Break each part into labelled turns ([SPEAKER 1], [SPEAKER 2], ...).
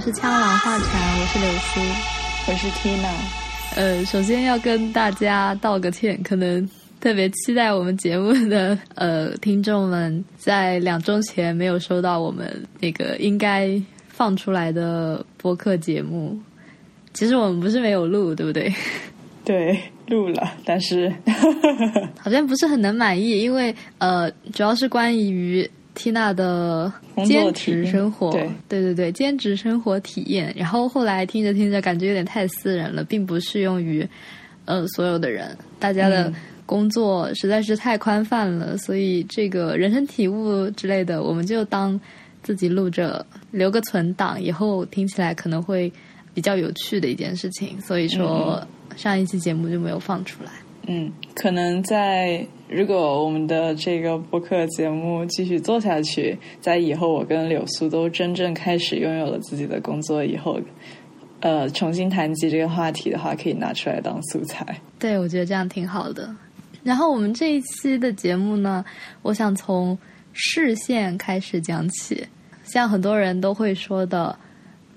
[SPEAKER 1] 们是枪狼画禅，我是柳苏，
[SPEAKER 2] 我是 Tina。
[SPEAKER 1] 呃，首先要跟大家道个歉，可能特别期待我们节目的呃听众们，在两周前没有收到我们那个应该放出来的播客节目。其实我们不是没有录，对不对？
[SPEAKER 2] 对，录了，但 是
[SPEAKER 1] 好像不是很能满意，因为呃，主要是关于。缇娜的兼职生活，
[SPEAKER 2] 对
[SPEAKER 1] 对对对，兼职生活体验。然后后来听着听着，感觉有点太私人了，并不适用于呃所有的人。大家的工作实在是太宽泛了，所以这个人生体悟之类的，我们就当自己录着，留个存档，以后听起来可能会比较有趣的一件事情。所以说，上一期节目就没有放出来。
[SPEAKER 2] 嗯，可能在如果我们的这个播客节目继续做下去，在以后我跟柳苏都真正开始拥有了自己的工作以后，呃，重新谈及这个话题的话，可以拿出来当素材。
[SPEAKER 1] 对，我觉得这样挺好的。然后我们这一期的节目呢，我想从视线开始讲起。像很多人都会说的，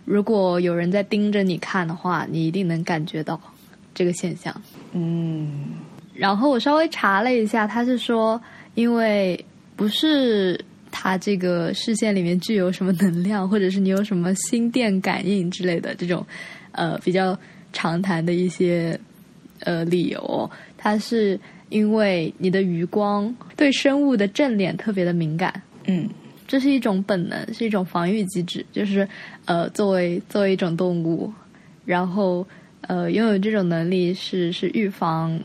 [SPEAKER 1] 如果有人在盯着你看的话，你一定能感觉到。这个现象，
[SPEAKER 2] 嗯，
[SPEAKER 1] 然后我稍微查了一下，他是说，因为不是他这个视线里面具有什么能量，或者是你有什么心电感应之类的这种，呃，比较常谈的一些呃理由，它是因为你的余光对生物的正脸特别的敏感，
[SPEAKER 2] 嗯，
[SPEAKER 1] 这是一种本能，是一种防御机制，就是呃，作为作为一种动物，然后。呃，拥有这种能力是是预防，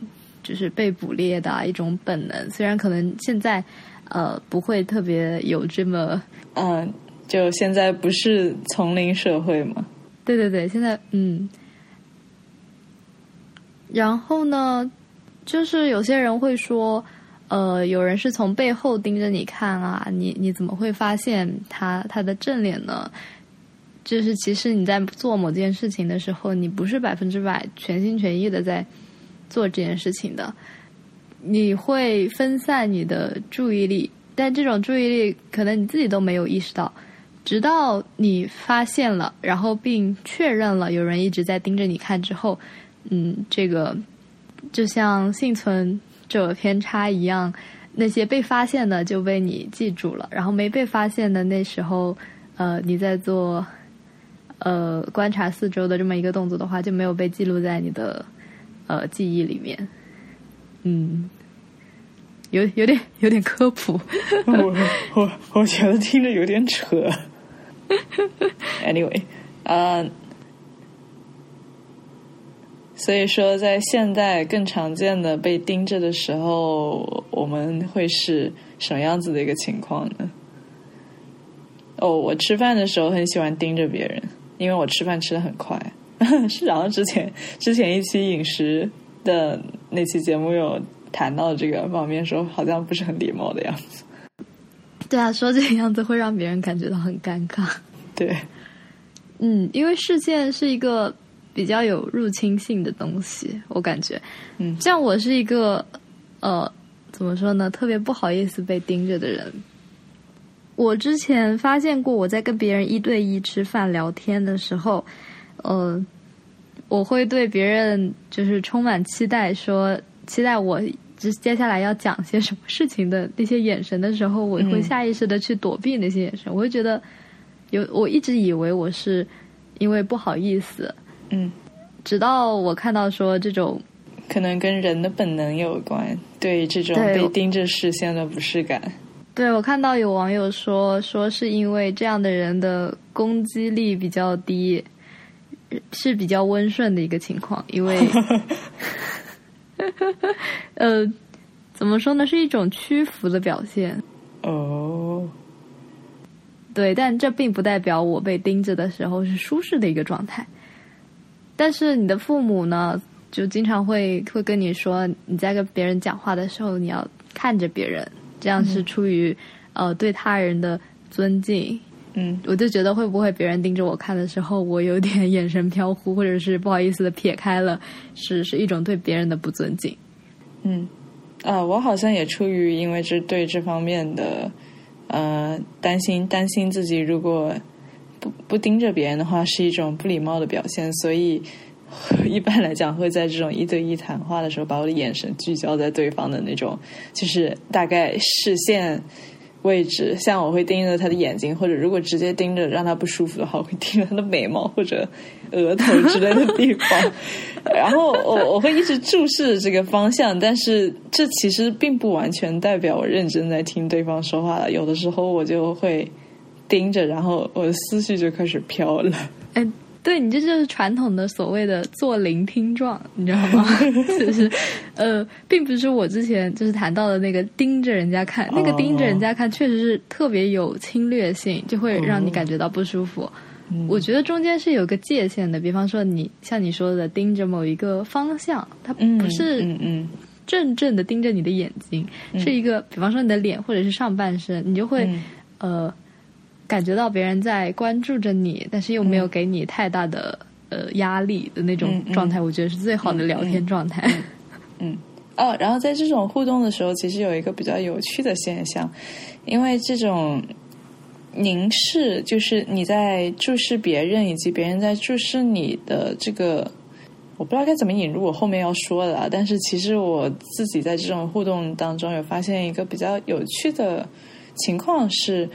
[SPEAKER 1] 就是被捕猎的一种本能。虽然可能现在，呃，不会特别有这么，
[SPEAKER 2] 嗯，就现在不是丛林社会嘛？
[SPEAKER 1] 对对对，现在嗯。然后呢，就是有些人会说，呃，有人是从背后盯着你看啊，你你怎么会发现他他的正脸呢？就是其实你在做某件事情的时候，你不是百分之百全心全意的在做这件事情的，你会分散你的注意力，但这种注意力可能你自己都没有意识到，直到你发现了，然后并确认了有人一直在盯着你看之后，嗯，这个就像幸存者偏差一样，那些被发现的就被你记住了，然后没被发现的那时候，呃，你在做。呃，观察四周的这么一个动作的话，就没有被记录在你的呃记忆里面。嗯，有有点有点科普。
[SPEAKER 2] 我我我觉得听着有点扯。Anyway，啊，所以说在现代更常见的被盯着的时候，我们会是什么样子的一个情况呢？哦，我吃饭的时候很喜欢盯着别人。因为我吃饭吃的很快，是然后之前之前一期饮食的那期节目有谈到这个方面，说好像不是很礼貌的样子。
[SPEAKER 1] 对啊，说这个样子会让别人感觉到很尴尬。
[SPEAKER 2] 对，
[SPEAKER 1] 嗯，因为视线是一个比较有入侵性的东西，我感觉，
[SPEAKER 2] 嗯，
[SPEAKER 1] 像我是一个呃，怎么说呢，特别不好意思被盯着的人。我之前发现过，我在跟别人一对一吃饭聊天的时候，呃，我会对别人就是充满期待，说期待我接接下来要讲些什么事情的那些眼神的时候，我会下意识的去躲避那些眼神。我会觉得有，我一直以为我是因为不好意思，
[SPEAKER 2] 嗯，
[SPEAKER 1] 直到我看到说这种
[SPEAKER 2] 可能跟人的本能有关，对这种被盯着视线的不适感。
[SPEAKER 1] 对，我看到有网友说，说是因为这样的人的攻击力比较低，是比较温顺的一个情况。因为，呃，怎么说呢，是一种屈服的表现。
[SPEAKER 2] 哦，
[SPEAKER 1] 对，但这并不代表我被盯着的时候是舒适的一个状态。但是你的父母呢，就经常会会跟你说，你在跟别人讲话的时候，你要看着别人。这样是出于呃对他人的尊敬，
[SPEAKER 2] 嗯，
[SPEAKER 1] 我就觉得会不会别人盯着我看的时候，我有点眼神飘忽，或者是不好意思的撇开了，是是一种对别人的不尊敬。
[SPEAKER 2] 嗯，啊，我好像也出于因为这对这方面的呃担心，担心自己如果不不盯着别人的话是一种不礼貌的表现，所以一般来讲会在这种一对一谈话的时候，把我的眼神聚焦在对方的那种，就是大概视线。位置，像我会盯着他的眼睛，或者如果直接盯着让他不舒服的话，我会盯着他的眉毛或者额头之类的地方。然后我我会一直注视这个方向，但是这其实并不完全代表我认真在听对方说话了。有的时候我就会盯着，然后我的思绪就开始飘了。
[SPEAKER 1] 嗯。对你这就是传统的所谓的做聆听状，你知道吗？就是，呃，并不是我之前就是谈到的那个盯着人家看，那个盯着人家看确实是特别有侵略性，就会让你感觉到不舒服。我觉得中间是有个界限的，比方说你像你说的盯着某一个方向，它不是
[SPEAKER 2] 嗯嗯
[SPEAKER 1] 正正的盯着你的眼睛，是一个比方说你的脸或者是上半身，你就会呃。感觉到别人在关注着你，但是又没有给你太大的呃压力的那种状态，我觉得是最好的聊天状态。
[SPEAKER 2] 嗯，哦，然后在这种互动的时候，其实有一个比较有趣的现象，因为这种凝视，就是你在注视别人，以及别人在注视你的这个，我不知道该怎么引入我后面要说的，但是其实我自己在这种互动当中有发现一个比较有趣的情况是。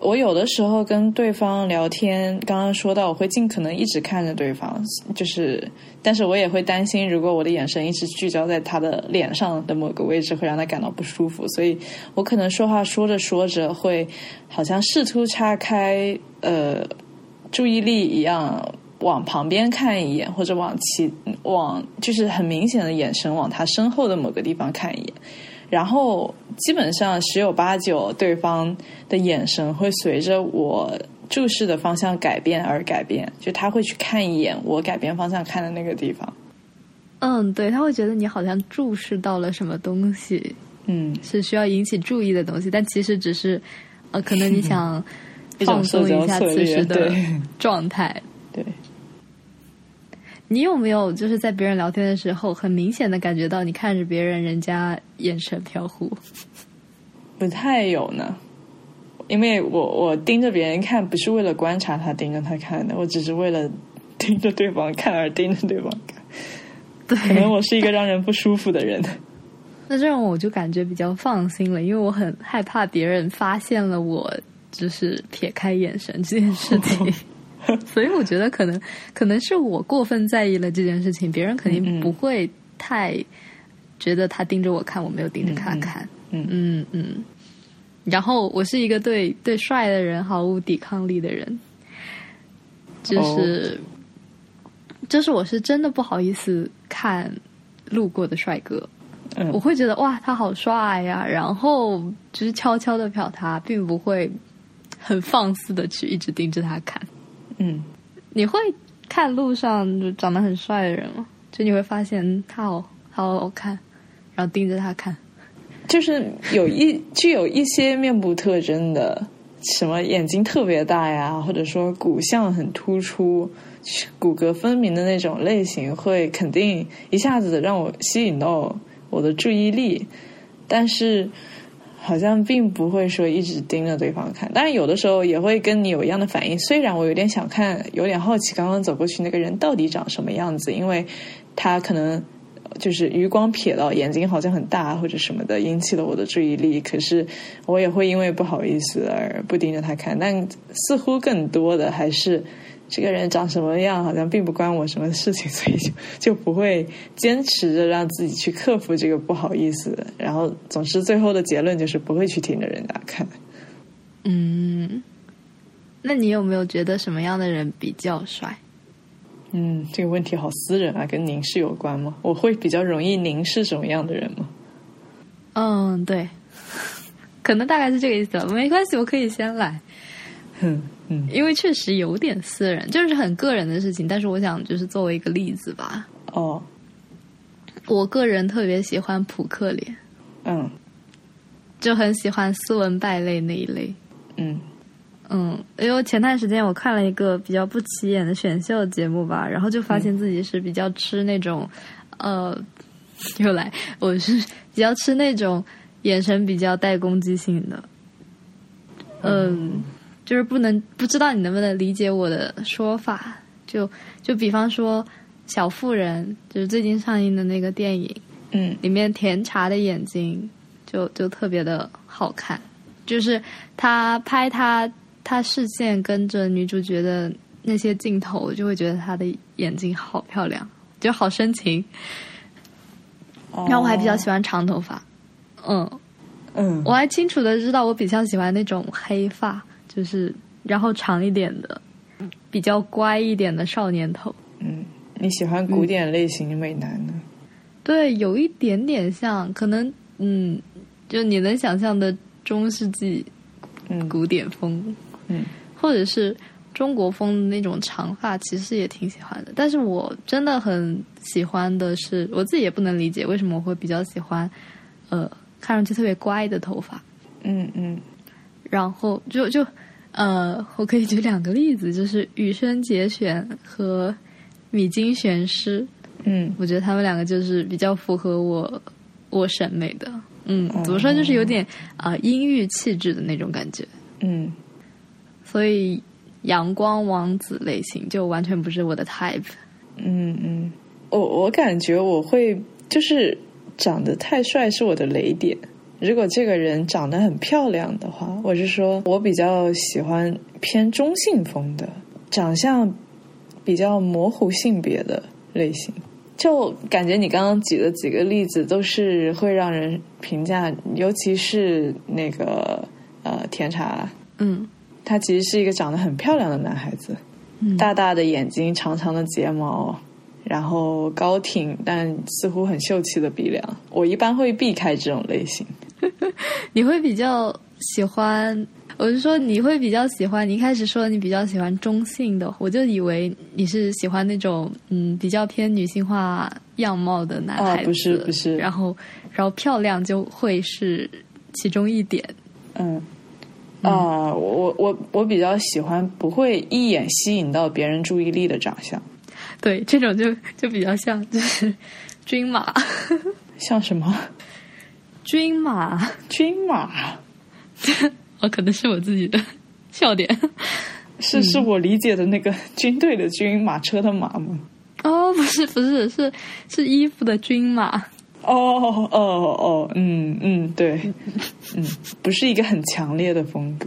[SPEAKER 2] 我有的时候跟对方聊天，刚刚说到我会尽可能一直看着对方，就是，但是我也会担心，如果我的眼神一直聚焦在他的脸上的某个位置，会让他感到不舒服，所以我可能说话说着说着会好像试图岔开呃注意力一样，往旁边看一眼，或者往其往就是很明显的眼神往他身后的某个地方看一眼。然后基本上十有八九，对方的眼神会随着我注视的方向改变而改变，就他会去看一眼我改变方向看的那个地方。
[SPEAKER 1] 嗯，对，他会觉得你好像注视到了什么东西，
[SPEAKER 2] 嗯，
[SPEAKER 1] 是需要引起注意的东西，但其实只是，呃，可能你想 放松一下此时的状态，
[SPEAKER 2] 对。
[SPEAKER 1] 你有没有就是在别人聊天的时候，很明显的感觉到你看着别人，人家眼神飘忽？
[SPEAKER 2] 不太有呢，因为我我盯着别人看，不是为了观察他盯着他看的，我只是为了盯着对方看而盯着对方看。
[SPEAKER 1] 对，
[SPEAKER 2] 可能我是一个让人不舒服的人。
[SPEAKER 1] 那这样我就感觉比较放心了，因为我很害怕别人发现了我就是撇开眼神这件事情。所以我觉得可能可能是我过分在意了这件事情，别人肯定不会太觉得他盯着我看，我没有盯着他看。
[SPEAKER 2] 嗯
[SPEAKER 1] 嗯嗯。然后我是一个对对帅的人毫无抵抗力的人，就是就是我是真的不好意思看路过的帅哥，我会觉得哇他好帅呀，然后就是悄悄的瞟他，并不会很放肆的去一直盯着他看。
[SPEAKER 2] 嗯，
[SPEAKER 1] 你会看路上就长得很帅的人吗？就你会发现他好好好看，然后盯着他看，
[SPEAKER 2] 就是有一 具有一些面部特征的，什么眼睛特别大呀，或者说骨相很突出、骨骼分明的那种类型，会肯定一下子让我吸引到我的注意力，但是。好像并不会说一直盯着对方看，但是有的时候也会跟你有一样的反应。虽然我有点想看，有点好奇，刚刚走过去那个人到底长什么样子，因为他可能就是余光瞥到眼睛好像很大或者什么的，引起了我的注意力。可是我也会因为不好意思而不盯着他看，但似乎更多的还是。这个人长什么样，好像并不关我什么事情，所以就就不会坚持着让自己去克服这个不好意思。然后，总之最后的结论就是不会去听着人家看。
[SPEAKER 1] 嗯，那你有没有觉得什么样的人比较帅？
[SPEAKER 2] 嗯，这个问题好私人啊，跟凝视有关吗？我会比较容易凝视什么样的人吗？
[SPEAKER 1] 嗯，对，可能大概是这个意思。没关系，我可以先来。
[SPEAKER 2] 哼。嗯，
[SPEAKER 1] 因为确实有点私人，就是很个人的事情。但是我想，就是作为一个例子吧。
[SPEAKER 2] 哦，
[SPEAKER 1] 我个人特别喜欢扑克脸。
[SPEAKER 2] 嗯，
[SPEAKER 1] 就很喜欢斯文败类那一类。
[SPEAKER 2] 嗯
[SPEAKER 1] 嗯，因为前段时间我看了一个比较不起眼的选秀节目吧，然后就发现自己是比较吃那种，呃，又来，我是比较吃那种眼神比较带攻击性的。嗯。就是不能不知道你能不能理解我的说法。就就比方说《小妇人》，就是最近上映的那个电影，
[SPEAKER 2] 嗯。
[SPEAKER 1] 里面甜茶的眼睛就就特别的好看，就是他拍他他视线跟着女主角的那些镜头，我就会觉得她的眼睛好漂亮，就好深情。然后我还比较喜欢长头发，嗯，
[SPEAKER 2] 嗯，
[SPEAKER 1] 我还清楚的知道我比较喜欢那种黑发，就是然后长一点的，比较乖一点的少年头。
[SPEAKER 2] 嗯，你喜欢古典类型美男呢？
[SPEAKER 1] 对，有一点点像，可能嗯，就你能想象的中世纪
[SPEAKER 2] 嗯
[SPEAKER 1] 古典风，
[SPEAKER 2] 嗯
[SPEAKER 1] 或者是中国风的那种长发，其实也挺喜欢的。但是我真的很喜欢的是，我自己也不能理解为什么我会比较喜欢，呃，看上去特别乖的头发。
[SPEAKER 2] 嗯嗯
[SPEAKER 1] 然后就就呃，我可以举两个例子，就是羽生结弦和米津玄师，
[SPEAKER 2] 嗯
[SPEAKER 1] 我觉得他们两个就是比较符合我我审美的。嗯，
[SPEAKER 2] 哦
[SPEAKER 1] 怎么说，就是有点啊、呃阴郁气质的那种感觉。
[SPEAKER 2] 嗯
[SPEAKER 1] 所以阳光王子类型就完全不是我的 type。
[SPEAKER 2] 嗯嗯，我我感觉我会就是长得太帅是我的雷点。如果这个人长得很漂亮的话，我是说我比较喜欢偏中性风的，长相比较模糊性别的类型。就感觉你刚刚举的几个例子都是会让人评价，尤其是那个呃甜茶，
[SPEAKER 1] 嗯
[SPEAKER 2] 他其实是一个长得很漂亮的男孩子，
[SPEAKER 1] 嗯，
[SPEAKER 2] 大大的眼睛，长长的睫毛，然后高挺但似乎很秀气的鼻梁。我一般会避开这种类型。
[SPEAKER 1] 你会比较喜欢，我是说你会比较喜欢。你一开始说你比较喜欢中性的，我就以为你是喜欢那种嗯比较偏女性化样貌的男孩子。
[SPEAKER 2] 啊不是不是
[SPEAKER 1] 然后然后漂亮就会是其中一点。
[SPEAKER 2] 嗯，啊、我我我比较喜欢不会一眼吸引到别人注意力的长相，
[SPEAKER 1] 对，这种就就比较像就是 军马，
[SPEAKER 2] 像什么
[SPEAKER 1] 军马，
[SPEAKER 2] 军马，
[SPEAKER 1] 哦，可能是我自己的笑点。
[SPEAKER 2] 是是我理解的那个军队的军，马车的马吗？
[SPEAKER 1] 哦，不是不是，是是衣服的军马。
[SPEAKER 2] 哦哦哦，嗯嗯，对，嗯，不是一个很强烈的风格。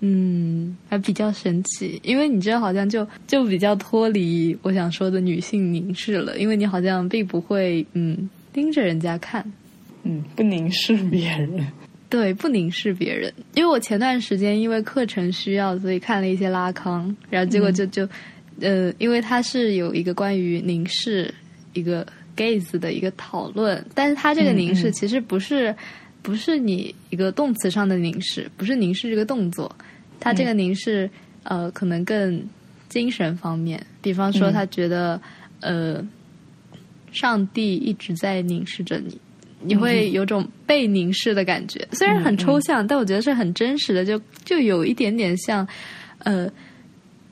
[SPEAKER 1] 嗯，还比较神奇，因为你这好像就就比较脱离我想说的女性凝视了，因为你好像并不会嗯盯着人家看，
[SPEAKER 2] 嗯，不凝视别人。
[SPEAKER 1] 对，不凝视别人。因为我前段时间因为课程需要，所以看了一些拉康，然后结果就就、呃，因为它是有一个关于凝视一个 gaze 的一个讨论，但是它这个凝视其实不是、不是你一个动词上的凝视，不是凝视这个动作，它这个凝视、呃可能更精神方面，比方说
[SPEAKER 2] 嗯
[SPEAKER 1] 他觉得、呃上帝一直在凝视着你。你会有种被凝视的感觉，虽然很抽象，但我觉得是很真实的，就就有一点点像，呃，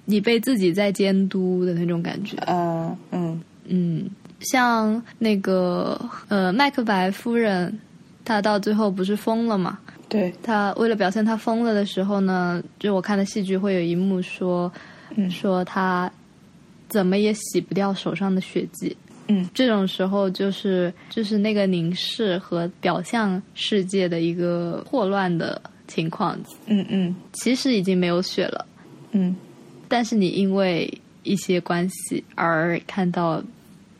[SPEAKER 1] 你被自己在监督的那种感觉。
[SPEAKER 2] 啊，嗯
[SPEAKER 1] 嗯，像那个呃，麦克白夫人，她到最后不是疯了嘛？
[SPEAKER 2] 对，
[SPEAKER 1] 她为了表现她疯了的时候呢，就我看的戏剧会有一幕说，
[SPEAKER 2] 嗯
[SPEAKER 1] 说她怎么也洗不掉手上的血迹。
[SPEAKER 2] 嗯。
[SPEAKER 1] 这种时候就是就是那个凝视和表象世界的一个霍乱的情况，
[SPEAKER 2] 嗯嗯。
[SPEAKER 1] 其实已经没有血了，
[SPEAKER 2] 嗯。
[SPEAKER 1] 但是你因为一些关系而看到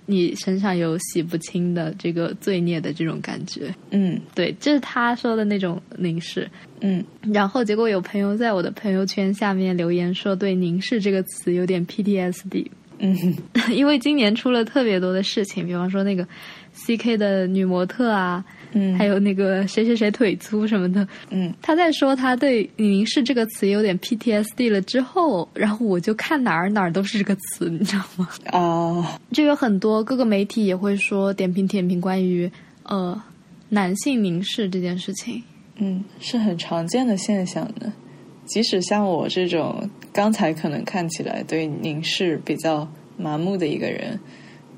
[SPEAKER 1] 你身上有洗不清的这个罪孽的这种感觉，
[SPEAKER 2] 嗯。
[SPEAKER 1] 对，这是他说的那种凝视。
[SPEAKER 2] 嗯。
[SPEAKER 1] 然后结果有朋友在我的朋友圈下面留言说，对“凝视”这个词有点 PTSD。
[SPEAKER 2] 嗯
[SPEAKER 1] 因为今年出了特别多的事情，比方说那个 C K 的女模特啊，
[SPEAKER 2] 嗯，
[SPEAKER 1] 还有那个谁谁谁腿粗什么的。
[SPEAKER 2] 嗯
[SPEAKER 1] 他在说他对“凝视”这个词有点 PTSD 了之后，然后我就看哪儿哪儿都是这个词，你知道吗？
[SPEAKER 2] 哦，
[SPEAKER 1] 就有很多各个媒体也会说点评点评关于呃男性凝视这件事情。
[SPEAKER 2] 嗯，是很常见的现象的。即使像我这种刚才可能看起来对凝视比较麻木的一个人，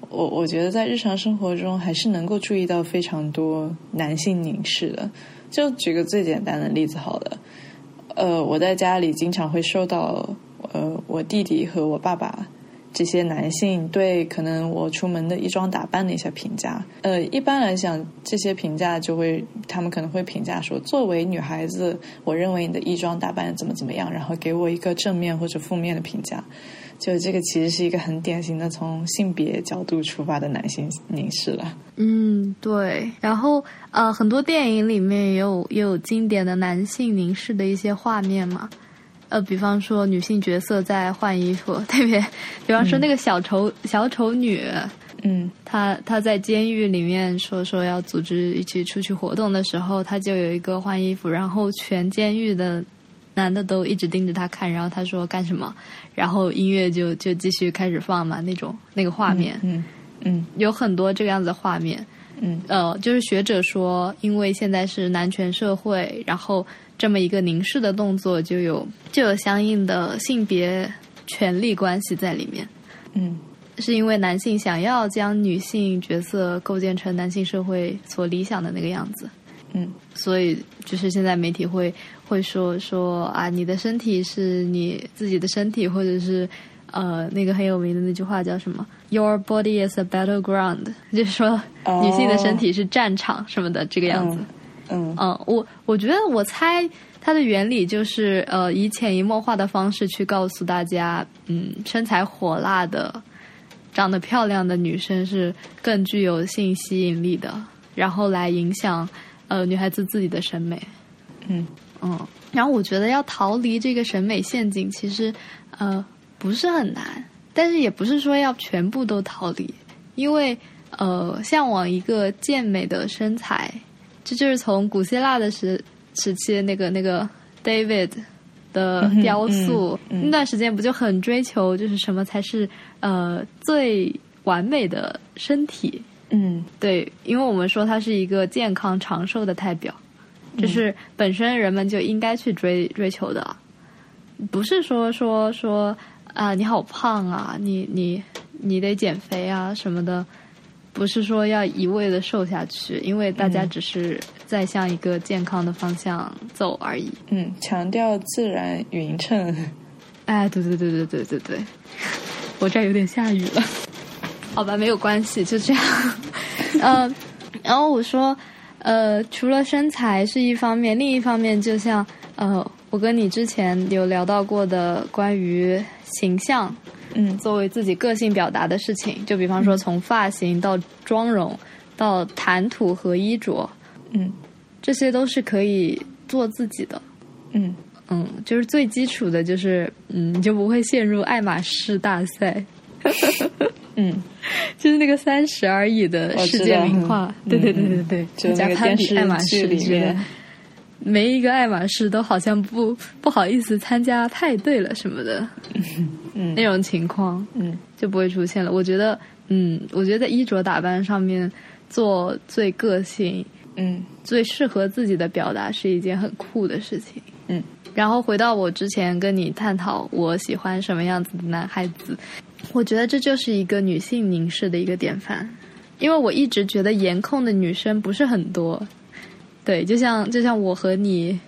[SPEAKER 2] 我我觉得在日常生活中还是能够注意到非常多男性凝视的。就举个最简单的例子好了，呃，我在家里经常会受到呃我弟弟和我爸爸这些男性对可能我出门的衣装打扮的一些评价。呃，一般来讲，这些评价就会他们可能会评价说，作为女孩子，我认为你的衣装打扮怎么怎么样，然后给我一个正面或者负面的评价。就这个其实是一个很典型的从性别角度出发的男性凝视了。
[SPEAKER 1] 嗯，对。然后呃，很多电影里面也有也有经典的男性凝视的一些画面嘛。呃，比方说女性角色在换衣服，特别，比方说那个小丑、小丑女，
[SPEAKER 2] 嗯，
[SPEAKER 1] 她她在监狱里面说说要组织一起出去活动的时候，她就有一个换衣服，然后全监狱的男的都一直盯着她看，然后她说干什么，然后音乐就就继续开始放嘛，那种那个画面，
[SPEAKER 2] 嗯嗯。
[SPEAKER 1] 有很多这个样子的画面。
[SPEAKER 2] 嗯。
[SPEAKER 1] 呃，就是学者说，因为现在是男权社会，然后这么一个凝视的动作，就有就有相应的性别权利关系在里面。
[SPEAKER 2] 嗯
[SPEAKER 1] 是因为男性想要将女性角色构建成男性社会所理想的那个样子，
[SPEAKER 2] 嗯
[SPEAKER 1] 所以就是现在媒体会会说说啊，你的身体是你自己的身体，或者是呃那个很有名的那句话叫什么？Your body is a battleground，就是说
[SPEAKER 2] 哦
[SPEAKER 1] 女性的身体是战场什么的这个样子。
[SPEAKER 2] 嗯
[SPEAKER 1] 嗯，我我觉得我猜它的原理就是呃，以潜移默化的方式去告诉大家，嗯，身材火辣的、长得漂亮的女生是更具有性吸引力的，然后来影响呃女孩子自己的审美。
[SPEAKER 2] 嗯。
[SPEAKER 1] 嗯，然后我觉得要逃离这个审美陷阱，其实呃不是很难，但是也不是说要全部都逃离，因为呃向往一个健美的身材，这就是从古希腊的时时期那个那个 David 的雕塑、
[SPEAKER 2] 嗯嗯
[SPEAKER 1] 那段时间不就很追求就是什么才是呃最完美的身体？
[SPEAKER 2] 嗯
[SPEAKER 1] 对，因为我们说它是一个健康长寿的代表，这是本身人们就应该去追追求的，不是说说说啊你好胖啊，你你你得减肥啊什么的，不是说要一味的瘦下去，因为大家
[SPEAKER 2] 嗯
[SPEAKER 1] 只是在向一个健康的方向走而已。
[SPEAKER 2] 嗯，强调自然匀称。
[SPEAKER 1] 哎，对对对对对对对，我这儿有点下雨了，好吧，没有关系，就这样。呃，然后我说，呃，除了身材是一方面，另一方面就像呃，我跟你之前有聊到过的关于形象
[SPEAKER 2] 嗯。
[SPEAKER 1] 作为自己个性表达的事情，就比方说从发型到妆容到谈吐和衣着，
[SPEAKER 2] 嗯。
[SPEAKER 1] 这些都是可以做自己的。
[SPEAKER 2] 嗯。
[SPEAKER 1] 嗯，就是最基础的，就是嗯，你就不会陷入爱马仕大赛，
[SPEAKER 2] 嗯，
[SPEAKER 1] 就是那个三十而已的世界名画。
[SPEAKER 2] 嗯
[SPEAKER 1] 对对对对对，
[SPEAKER 2] 就那个
[SPEAKER 1] 大家攀
[SPEAKER 2] 电视
[SPEAKER 1] 比爱马仕
[SPEAKER 2] 剧里面，
[SPEAKER 1] 每一个爱马仕都好像不不好意思参加派对了什么的，
[SPEAKER 2] 嗯。
[SPEAKER 1] 那种情况
[SPEAKER 2] 嗯。
[SPEAKER 1] 就不会出现了。我觉得，嗯，我觉得在衣着打扮上面做最个性、
[SPEAKER 2] 嗯。
[SPEAKER 1] 最适合自己的表达是一件很酷的事情。
[SPEAKER 2] 嗯。
[SPEAKER 1] 然后回到我之前跟你探讨我喜欢什么样子的男孩子，我觉得这就是一个女性凝视的一个典范，因为我一直觉得颜控的女生不是很多，对，就像就像我和你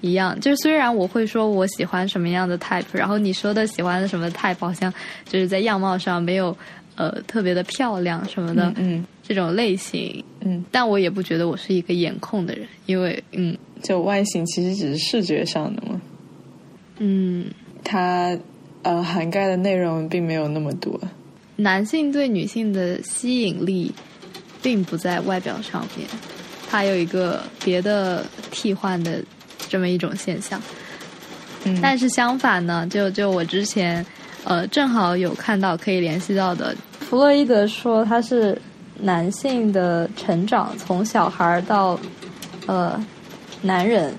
[SPEAKER 1] 一样，就是虽然我会说我喜欢什么样的 type，然后你说的喜欢的什么 type 好像就是在样貌上没有呃特别的漂亮什么的、
[SPEAKER 2] 嗯
[SPEAKER 1] 这种类型，
[SPEAKER 2] 嗯，
[SPEAKER 1] 但我也不觉得我是一个颜控的人，因为嗯
[SPEAKER 2] 就外形其实只是视觉上的嘛，
[SPEAKER 1] 嗯。
[SPEAKER 2] 它呃涵盖的内容并没有那么多。
[SPEAKER 1] 男性对女性的吸引力，并不在外表上面，它有一个别的替换的这么一种现象。
[SPEAKER 2] 嗯，
[SPEAKER 1] 但是相反呢，就就我之前呃正好有看到可以联系到的，弗洛伊德说他是男性的成长从小孩到呃男人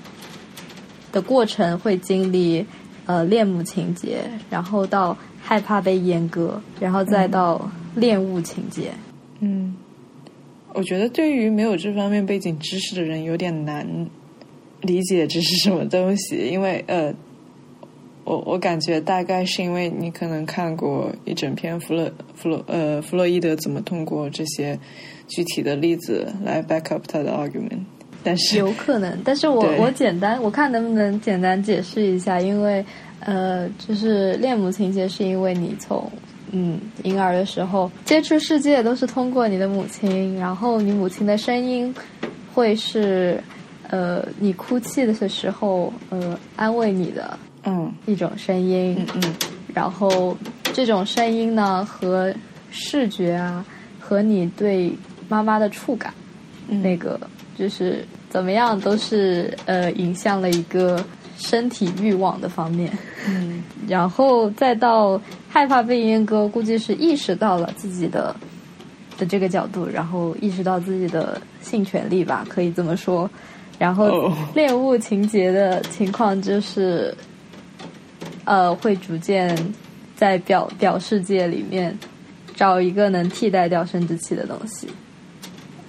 [SPEAKER 1] 的过程会经历呃恋母情节，然后到害怕被阉割，然后再到恋物情节。
[SPEAKER 2] 嗯，我觉得对于没有这方面背景知识的人有点难理解这是什么东西，因为呃，我我感觉大概是因为你可能看过一整篇弗洛弗洛呃弗洛伊德怎么通过这些具体的例子来 back up 他的 argument。但是
[SPEAKER 1] 有可能，但是我我简单我看能不能简单解释一下，因为呃，就是恋母情节是因为你从嗯婴儿的时候接触世界都是通过你的母亲，然后你母亲的声音会是呃你哭泣的时候呃安慰你的
[SPEAKER 2] 嗯
[SPEAKER 1] 一种声音，
[SPEAKER 2] 嗯嗯
[SPEAKER 1] 然后这种声音呢和视觉啊和你对妈妈的触感。
[SPEAKER 2] 嗯
[SPEAKER 1] 那个就是怎么样都是呃影响了一个身体欲望的方面，
[SPEAKER 2] 嗯。
[SPEAKER 1] 然后再到害怕被阉割，估计是意识到了自己的的这个角度，然后意识到自己的性权利吧，可以这么说。然后
[SPEAKER 2] 哦。
[SPEAKER 1] 恋物情节的情况就是，呃，会逐渐在表表世界里面找一个能替代掉生殖器的东西。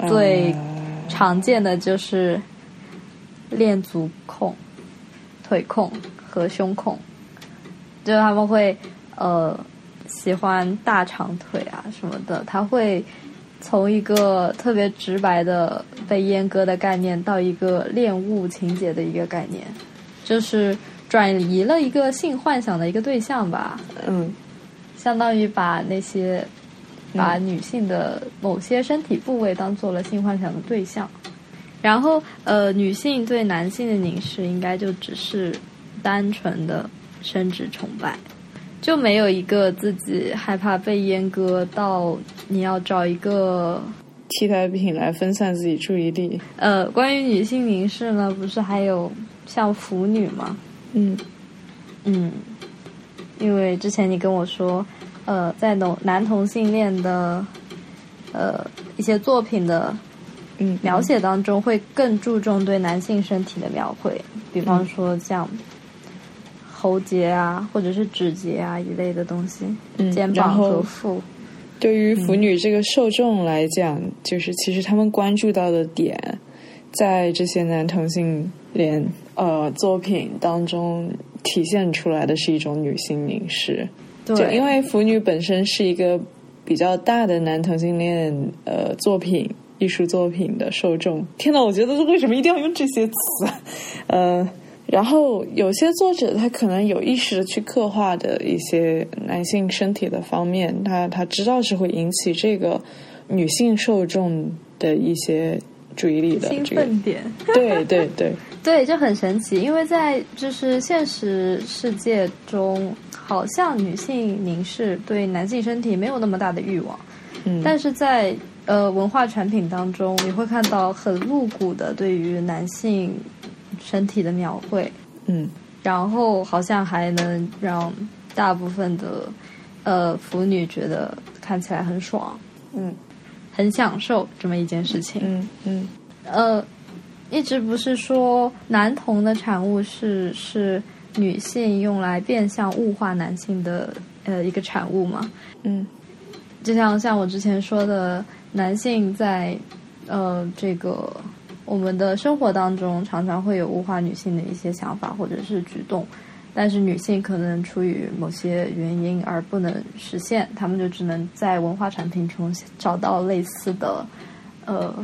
[SPEAKER 1] 最
[SPEAKER 2] 呃
[SPEAKER 1] 常见的就是恋足控、腿控和胸控，就是他们会呃喜欢大长腿啊什么的，他会从一个特别直白的被阉割的概念到一个恋物情节的一个概念，就是转移了一个性幻想的一个对象吧，
[SPEAKER 2] 嗯。
[SPEAKER 1] 相当于把那些把女性的某些身体部位当做了性幻想的对象，然后呃，女性对男性的凝视应该就只是单纯的生殖崇拜，就没有一个自己害怕被阉割到你要找一个
[SPEAKER 2] 替代品来分散自己注意力。
[SPEAKER 1] 呃，关于女性凝视呢，不是还有像腐女吗？
[SPEAKER 2] 嗯
[SPEAKER 1] 嗯，因为之前你跟我说，呃，在男男同性恋的呃一些作品的
[SPEAKER 2] 嗯，
[SPEAKER 1] 描写当中，会更注重对男性身体的描绘，比方说像喉结啊，或者是指节啊一类的东西，
[SPEAKER 2] 嗯
[SPEAKER 1] 肩膀和腹。
[SPEAKER 2] 对于腐女这个受众来讲，就是其实他们关注到的点，在这些男同性恋呃作品当中体现出来的是一种女性凝视。就
[SPEAKER 1] 对，
[SPEAKER 2] 因为腐女本身是一个比较大的男同性恋呃作品艺术作品的受众。天呐，我觉得为什么一定要用这些词？呃，然后有些作者他可能有意识的去刻画的一些男性身体的方面，他他知道是会引起这个女性受众的一些注意力的
[SPEAKER 1] 兴
[SPEAKER 2] 这个。
[SPEAKER 1] 奋点。
[SPEAKER 2] 对对对，
[SPEAKER 1] 对，就很神奇，因为在就是现实世界中，好像女性凝视对男性身体没有那么大的欲望，
[SPEAKER 2] 嗯，
[SPEAKER 1] 但是在呃文化产品当中，你会看到很露骨的对于男性身体的描绘，
[SPEAKER 2] 嗯。
[SPEAKER 1] 然后好像还能让大部分的呃腐女觉得看起来很爽，
[SPEAKER 2] 嗯。
[SPEAKER 1] 很享受这么一件事情。
[SPEAKER 2] 嗯嗯。
[SPEAKER 1] 呃，一直不是说男童的产物是是女性用来变相物化男性的呃一个产物吗？
[SPEAKER 2] 嗯。
[SPEAKER 1] 就像像我之前说的，男性在呃这个我们的生活当中，常常会有物化女性的一些想法或者是举动，但是女性可能出于某些原因而不能实现，他们就只能在文化产品中找到类似的呃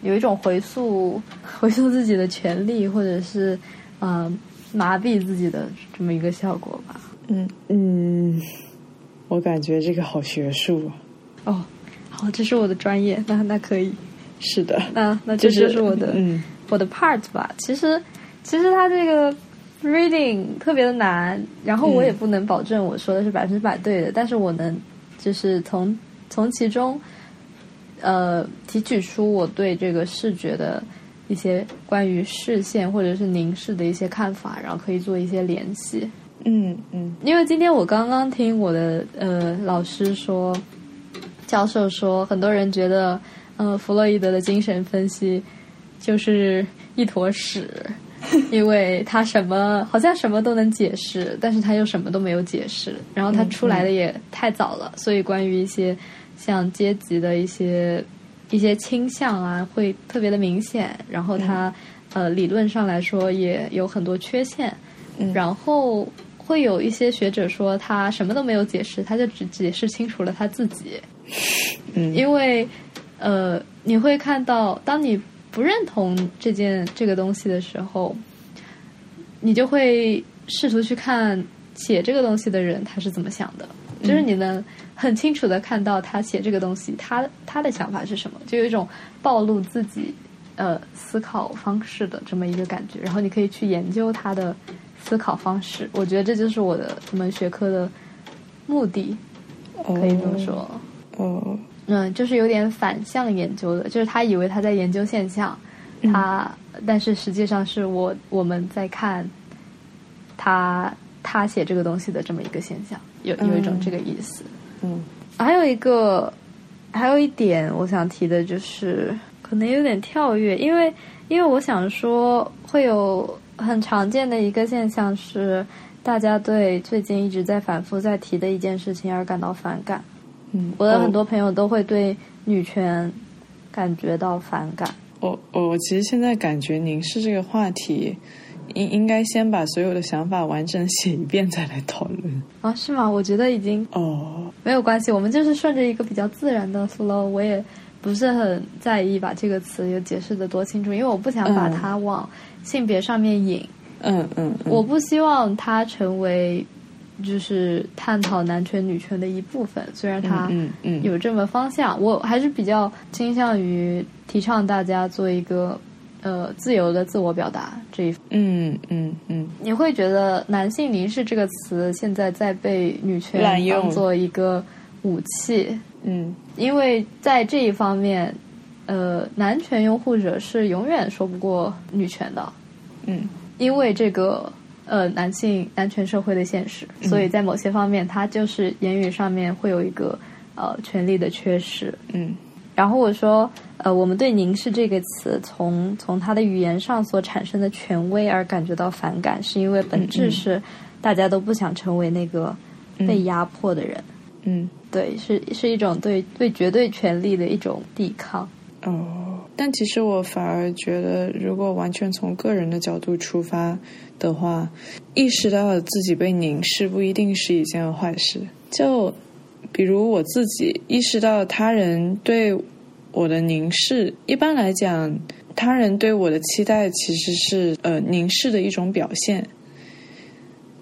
[SPEAKER 1] 有一种回溯回溯自己的权利，或者是呃麻痹自己的这么一个效果吧。
[SPEAKER 2] 嗯嗯，我感觉这个好学术。
[SPEAKER 1] 哦，好，这是我的专业，那那可以。
[SPEAKER 2] 是的，
[SPEAKER 1] 那那这
[SPEAKER 2] 就
[SPEAKER 1] 就是我的、
[SPEAKER 2] 嗯
[SPEAKER 1] 我的 part 吧。其实其实它这个 reading 特别的难，然后我也不能保证我说的是百分之百对的，但是我能就是从从其中呃提取出我对这个视觉的一些关于视线或者是凝视的一些看法，然后可以做一些联系。
[SPEAKER 2] 嗯嗯
[SPEAKER 1] 因为今天我刚刚听我的呃老师说，教授说，很多人觉得，呃，弗洛伊德的精神分析就是一坨屎，因为他什么好像什么都能解释，但是他又什么都没有解释，然后他出来的也太早了，所以关于一些像阶级的一些一些倾向啊，会特别的明显，然后他、呃理论上来说也有很多缺陷，
[SPEAKER 2] 嗯。
[SPEAKER 1] 然后会有一些学者说他什么都没有解释，他就只解释清楚了他自己。
[SPEAKER 2] 嗯。
[SPEAKER 1] 因为呃，你会看到，当你不认同这件这个东西的时候，你就会试图去看写这个东西的人他是怎么想的，就是你能很清楚的看到他写这个东西，他他的想法是什么，就有一种暴露自己呃思考方式的这么一个感觉，然后你可以去研究他的思考方式，我觉得这就是我的这门学科的目的，可以这么说。
[SPEAKER 2] 哦，
[SPEAKER 1] 嗯，就是有点反向研究的，就是他以为他在研究现象，他但是实际上是我我们在看他他写这个东西的这么一个现象，有有一种这个意思。
[SPEAKER 2] 嗯，
[SPEAKER 1] 还有一个还有一点我想提的就是，可能有点跳跃，因为因为我想说会有很常见的一个现象是，大家对最近一直在反复在提的一件事情而感到反感。
[SPEAKER 2] 嗯，
[SPEAKER 1] 我的很多朋友都会对女权感觉到反感。
[SPEAKER 2] 我我我其实现在感觉凝视这个话题，应应该先把所有的想法完整写一遍再来讨论。
[SPEAKER 1] 啊，是吗？我觉得已经
[SPEAKER 2] 哦，
[SPEAKER 1] 没有关系，我们就是顺着一个比较自然的 flow。我也不是很在意把这个词有解释的多清楚，因为我不想把它往性别上面引。
[SPEAKER 2] 嗯嗯，嗯。
[SPEAKER 1] 我不希望它成为就是探讨男权女权的一部分，虽然它
[SPEAKER 2] 嗯嗯
[SPEAKER 1] 有这么方向，我还是比较倾向于提倡大家做一个呃自由的自我表达这一。
[SPEAKER 2] 嗯嗯嗯，
[SPEAKER 1] 你会觉得“男性凝视”这个词现在在被女权
[SPEAKER 2] 用。
[SPEAKER 1] 当做一个武器，
[SPEAKER 2] 嗯。
[SPEAKER 1] 因为在这一方面，呃，男权拥护者是永远说不过女权的，
[SPEAKER 2] 嗯
[SPEAKER 1] 因为这个呃男性男权社会的现实，所以在某些方面，他就是言语上面会有一个呃权利的缺失。
[SPEAKER 2] 嗯。
[SPEAKER 1] 然后我说，呃，我们对“凝视”这个词从从他的语言上所产生的权威而感觉到反感，是因为本质是大家都不想成为那个被压迫的人。
[SPEAKER 2] 嗯
[SPEAKER 1] 对，是是一种对对绝对权力的一种抵抗。
[SPEAKER 2] 哦，但其实我反而觉得，如果完全从个人的角度出发的话，意识到自己被凝视不一定是一件坏事。就比如我自己意识到他人对我的凝视，一般来讲，他人对我的期待其实是呃凝视的一种表现。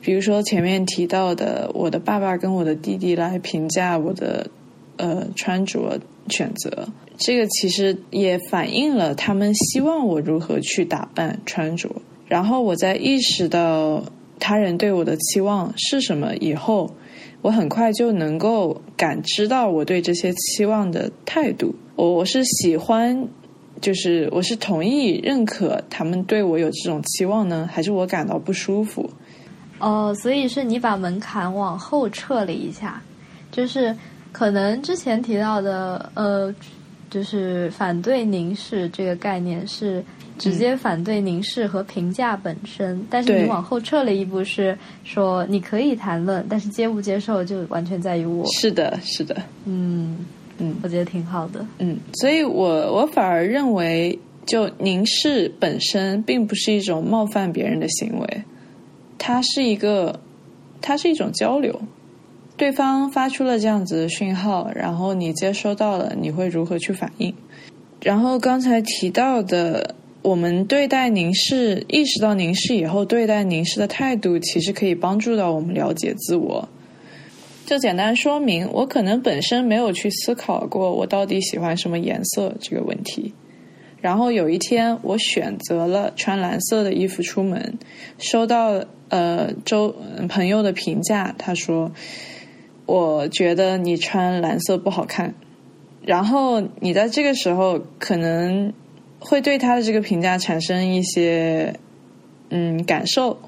[SPEAKER 2] 比如说前面提到的，我的爸爸跟我的弟弟来评价我的呃穿着选择，这个其实也反映了他们希望我如何去打扮穿着。然后我在意识到他人对我的期望是什么以后，我很快就能够感知到我对这些期望的态度。我我是喜欢，就是我是同意认可他们对我有这种期望呢，还是我感到不舒服？
[SPEAKER 1] 哦，所以是你把门槛往后撤了一下，就是可能之前提到的，呃，就是反对凝视这个概念是直接反对凝视和评价本身，但是你往后撤了一步，是说你可以谈论，但是接不接受就完全在于我。
[SPEAKER 2] 是的，是的，
[SPEAKER 1] 嗯
[SPEAKER 2] 嗯
[SPEAKER 1] 我觉得挺好的。
[SPEAKER 2] 嗯，所以我我反而认为，就凝视本身并不是一种冒犯别人的行为，它是一个，它是一种交流。对方发出了这样子的讯号，然后你接收到了，你会如何去反应？然后刚才提到的，我们对待凝视，意识到凝视以后，对待凝视的态度，其实可以帮助到我们了解自我。就简单说明，我可能本身没有去思考过我到底喜欢什么颜色这个问题。然后有一天，我选择了穿蓝色的衣服出门，收到呃周朋友的评价，他说：“我觉得你穿蓝色不好看。”然后你在这个时候可能会对他的这个评价产生一些嗯感受，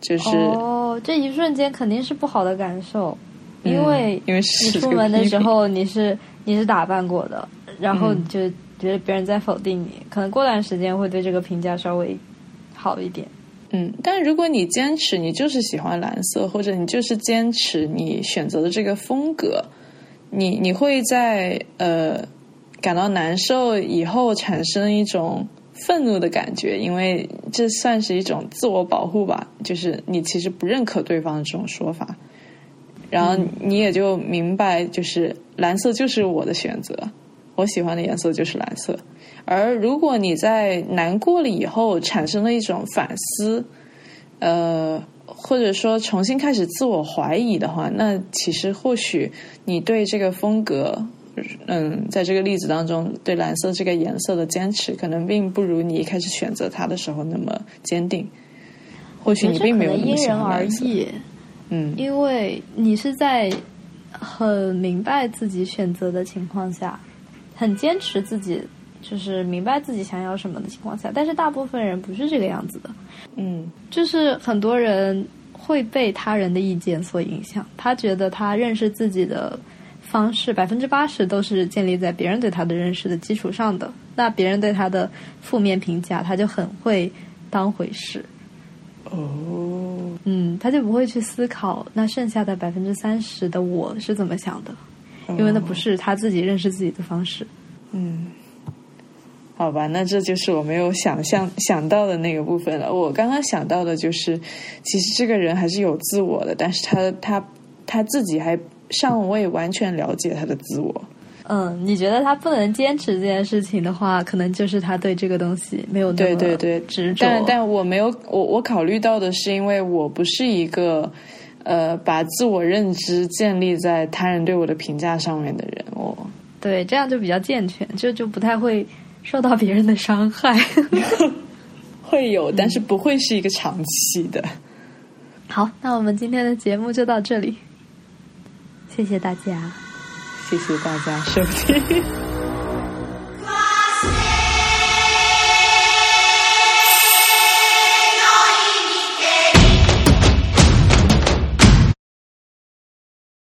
[SPEAKER 2] 就是、
[SPEAKER 1] 哦，这一瞬间肯定是不好的感受，因
[SPEAKER 2] 嗯
[SPEAKER 1] 为
[SPEAKER 2] 因为
[SPEAKER 1] 你
[SPEAKER 2] 是
[SPEAKER 1] 出门的时候你是你是打扮过的，然后就觉得别人在否定你，可能过段时间会对这个评价稍微好一点。
[SPEAKER 2] 嗯，但如果你坚持你就是喜欢蓝色，或者你就是坚持你选择的这个风格，你你会在呃感到难受以后产生一种愤怒的感觉，因为这算是一种自我保护吧，就是你其实不认可对方的这种说法，然后你也就明白，就是蓝色就是我的选择，我我喜欢的颜色就是蓝色。而如果你在难过了以后产生了一种反思，呃，或者说重新开始自我怀疑的话，那其实或许你对这个风格，嗯，在这个例子当中，对蓝色这个颜色的坚持，可能并不如你一开始选择它的时候那么坚定。或许你并没有那么喜欢蓝色。嗯，
[SPEAKER 1] 因为你是在很明白自己选择的情况下，很坚持自己。就是明白自己想要什么的情况下，但是大部分人不是这个样子的。
[SPEAKER 2] 嗯，
[SPEAKER 1] 就是很多人会被他人的意见所影响，他觉得他认识自己的方式百分之八十都是建立在别人对他的认识的基础上的。那别人对他的负面评价，他就很会当回事。
[SPEAKER 2] 哦，
[SPEAKER 1] 嗯，他就不会去思考那剩下的百分之三十的我是怎么想的，因为那不是他自己认识自己的方式。
[SPEAKER 2] 嗯。好吧，那这就是我没有想象 想到的那个部分了。我刚刚想到的就是，其实这个人还是有自我的，但是他他他自己还尚未完全了解他的自我。
[SPEAKER 1] 嗯，你觉得他不能坚持这件事情的话，可能就是他对这个东西没有
[SPEAKER 2] 对对对
[SPEAKER 1] 执着。
[SPEAKER 2] 但但我没有，我我考虑到的是，因为我不是一个呃把自我认知建立在他人对我的评价上面的人。我
[SPEAKER 1] 对这样就比较健全，就就不太会。受到别人的伤害，
[SPEAKER 2] 会有，但是不会是一个长期的。
[SPEAKER 1] 好，那我们今天的节目就到这里，谢谢大家，
[SPEAKER 2] 谢谢大家收听。